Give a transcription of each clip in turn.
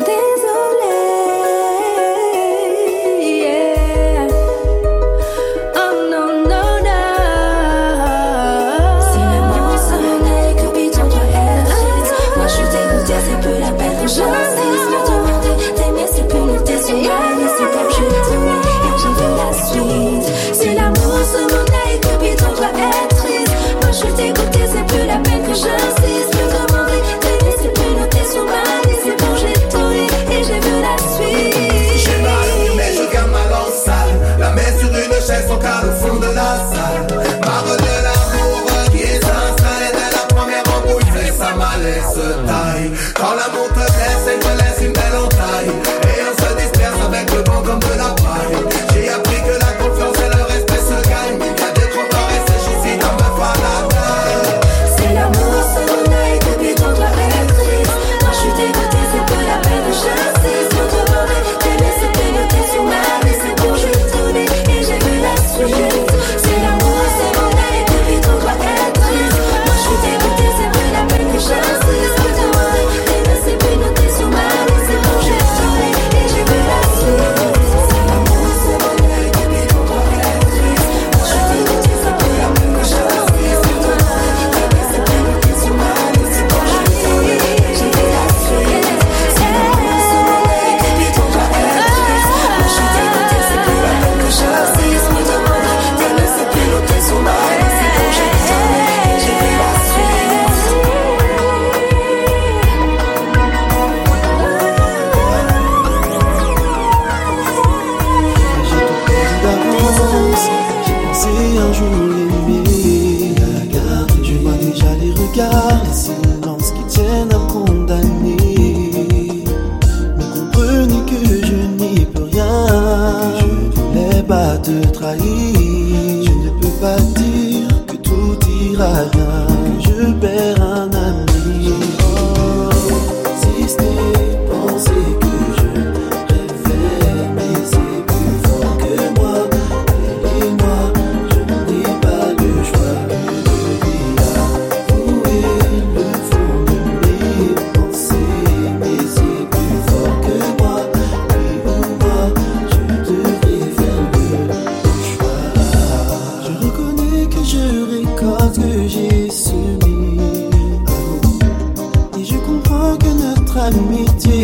this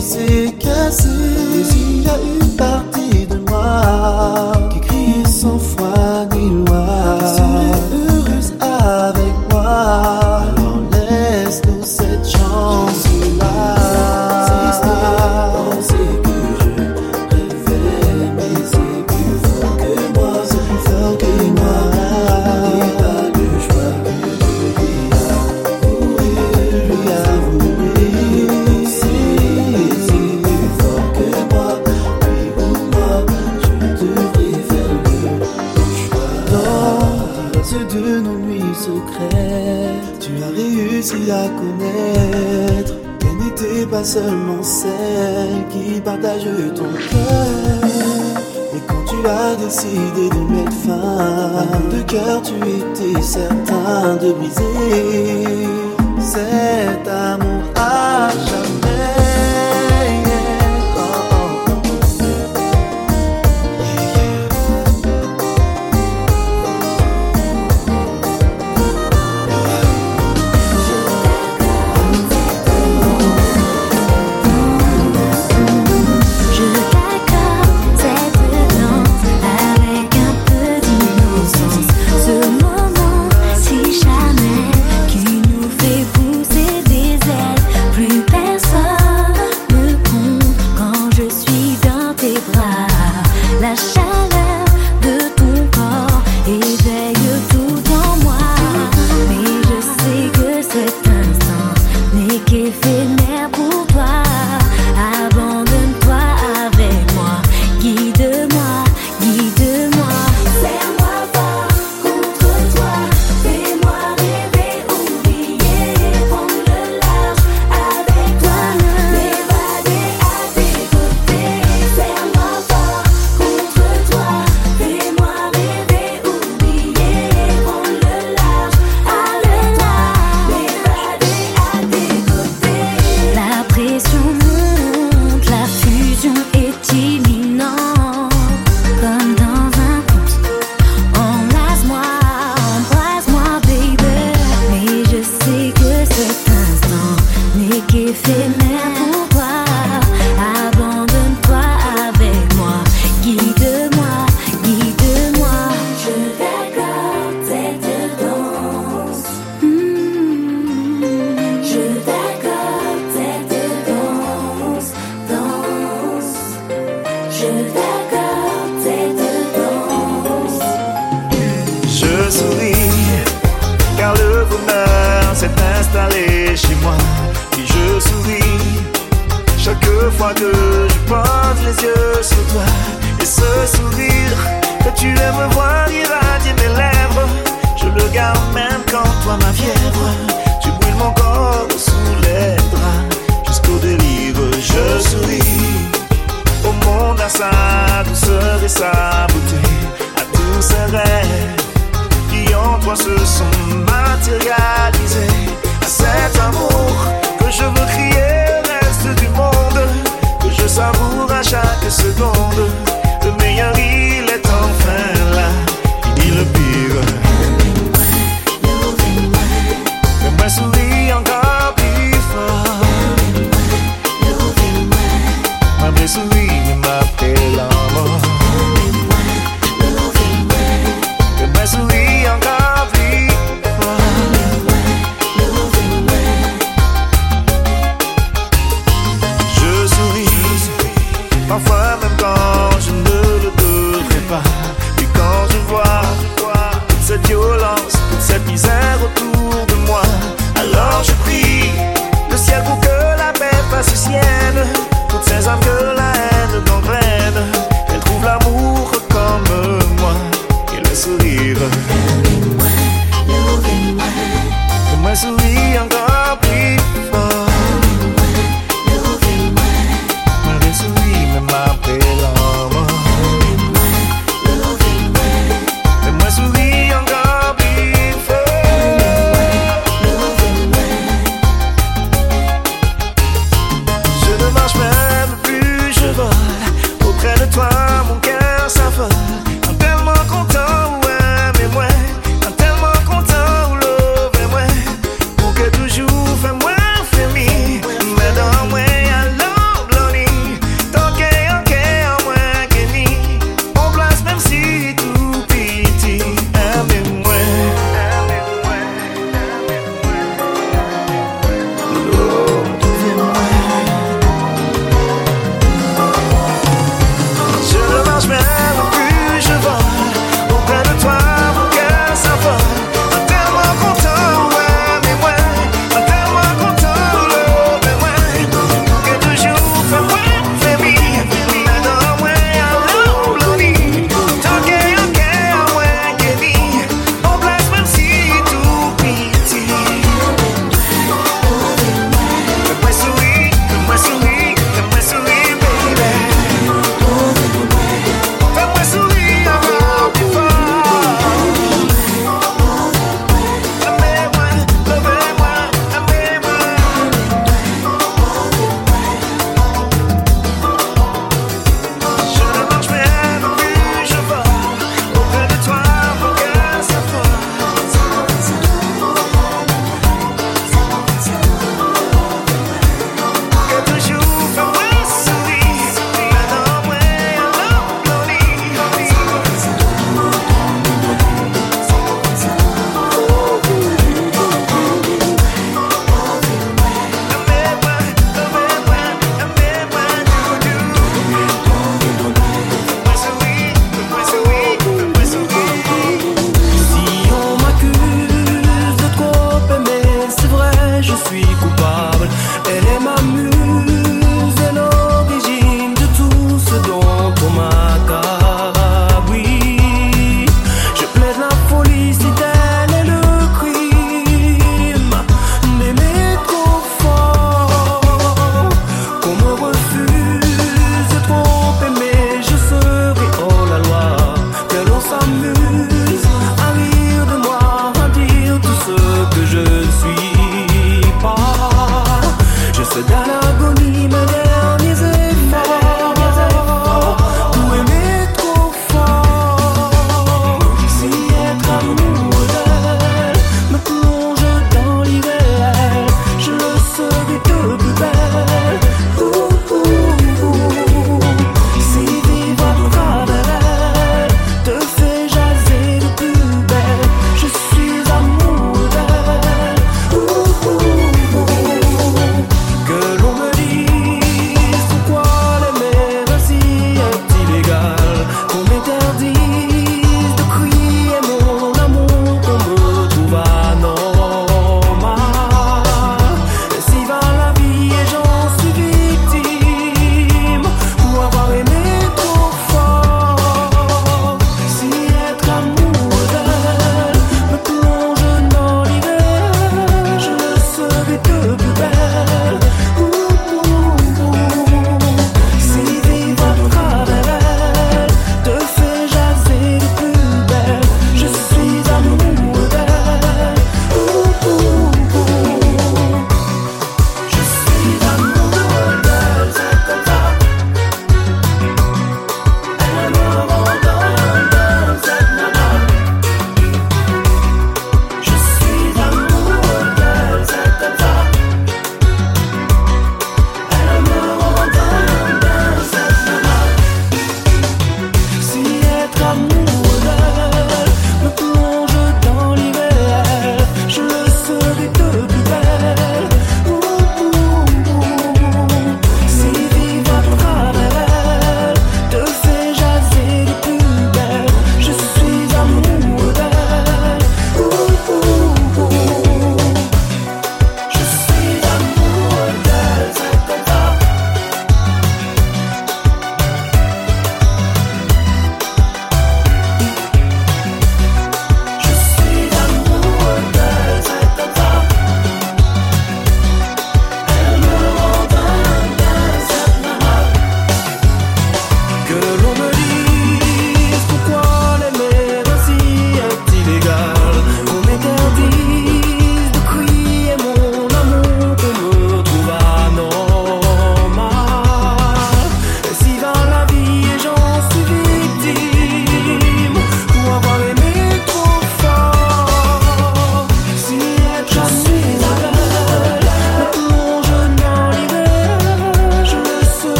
see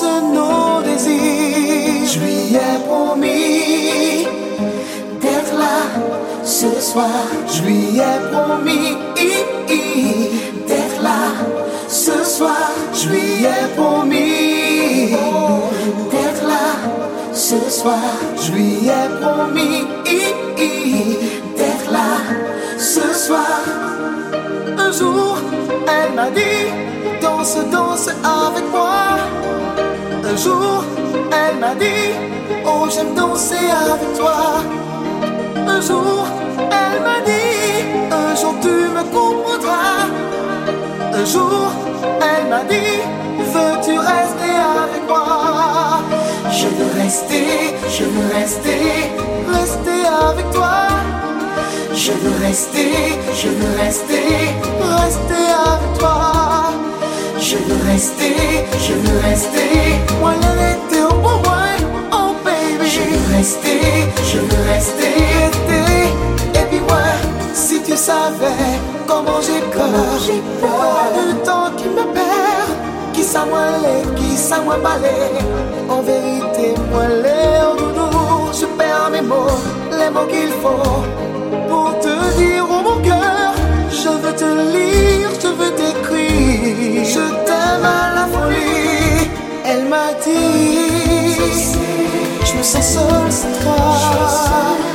efface nos désirs. Je lui ai promis d'être là ce soir. Je lui ai promis d'être là ce soir. Je lui ai promis d'être là ce soir. Je lui ai promis d'être là ce soir. Un jour, elle m'a dit danse, danse avec moi. Un jour, elle m'a dit oh j'aime danser avec toi. Un jour, elle m'a dit un jour tu me comprendras. Un jour, elle m'a dit veux-tu rester avec moi? Je veux rester, je veux rester, rester avec toi. Je veux rester, je veux rester, rester avec toi. Je veux rester, je veux rester. Moi, était au bout, oh baby. Je veux rester, je veux rester. Et puis moi, si tu savais comment j'ai peur, le temps qui me perd, qui ça moi l'est, qui ça moi balai. En vérité, moi l'est, oh doudou, je perds mes mots, les mots qu'il faut pour te dire oh mon cœur, je veux te lire, je t'aime à la folie. Elle m'a dit, je me sens seule sans toi,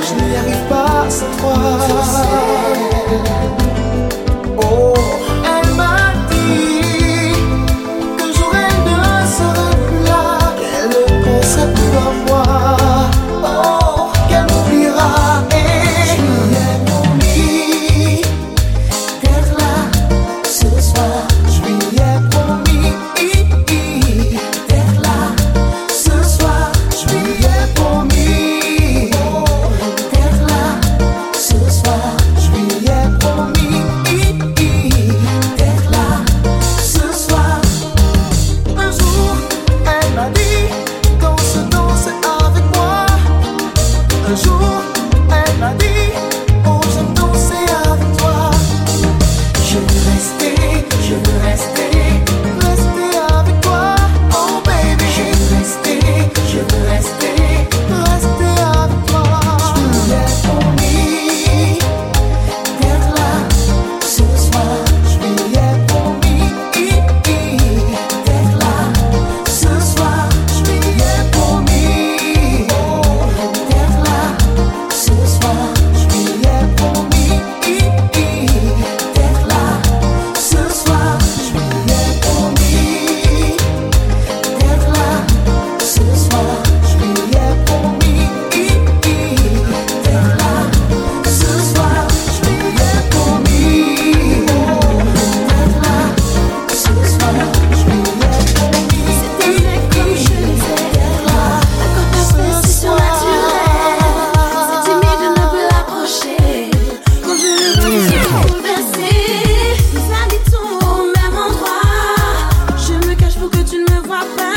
je n'y arrive pas sans toi. Oh, que tu